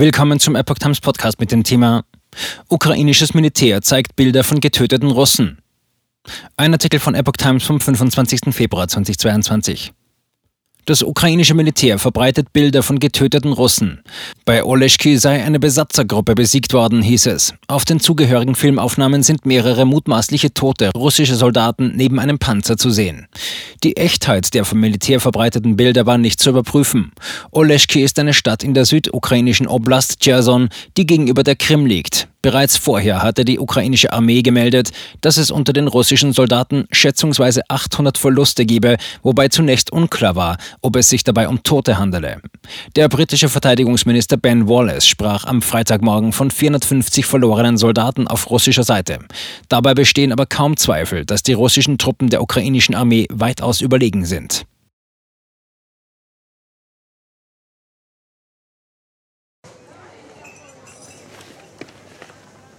Willkommen zum Epoch Times Podcast mit dem Thema Ukrainisches Militär zeigt Bilder von getöteten Russen. Ein Artikel von Epoch Times vom 25. Februar 2022. Das ukrainische Militär verbreitet Bilder von getöteten Russen. Bei Oleschki sei eine Besatzergruppe besiegt worden, hieß es. Auf den zugehörigen Filmaufnahmen sind mehrere mutmaßliche tote russische Soldaten neben einem Panzer zu sehen. Die Echtheit der vom Militär verbreiteten Bilder war nicht zu überprüfen. Oleschki ist eine Stadt in der südukrainischen Oblast Cherson, die gegenüber der Krim liegt. Bereits vorher hatte die ukrainische Armee gemeldet, dass es unter den russischen Soldaten schätzungsweise 800 Verluste gebe, wobei zunächst unklar war, ob es sich dabei um Tote handele. Der britische Verteidigungsminister Ben Wallace sprach am Freitagmorgen von 450 verlorenen Soldaten auf russischer Seite. Dabei bestehen aber kaum Zweifel, dass die russischen Truppen der ukrainischen Armee weitaus überlegen sind.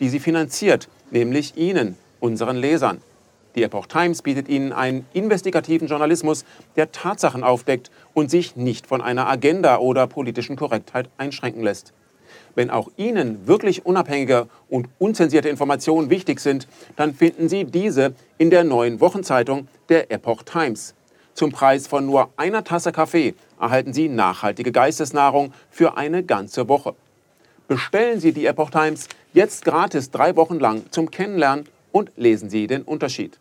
die sie finanziert, nämlich Ihnen, unseren Lesern. Die Epoch Times bietet Ihnen einen investigativen Journalismus, der Tatsachen aufdeckt und sich nicht von einer Agenda oder politischen Korrektheit einschränken lässt. Wenn auch Ihnen wirklich unabhängige und unzensierte Informationen wichtig sind, dann finden Sie diese in der neuen Wochenzeitung der Epoch Times. Zum Preis von nur einer Tasse Kaffee erhalten Sie nachhaltige Geistesnahrung für eine ganze Woche. Bestellen Sie die Epoch Times jetzt gratis drei Wochen lang zum Kennenlernen und lesen Sie den Unterschied.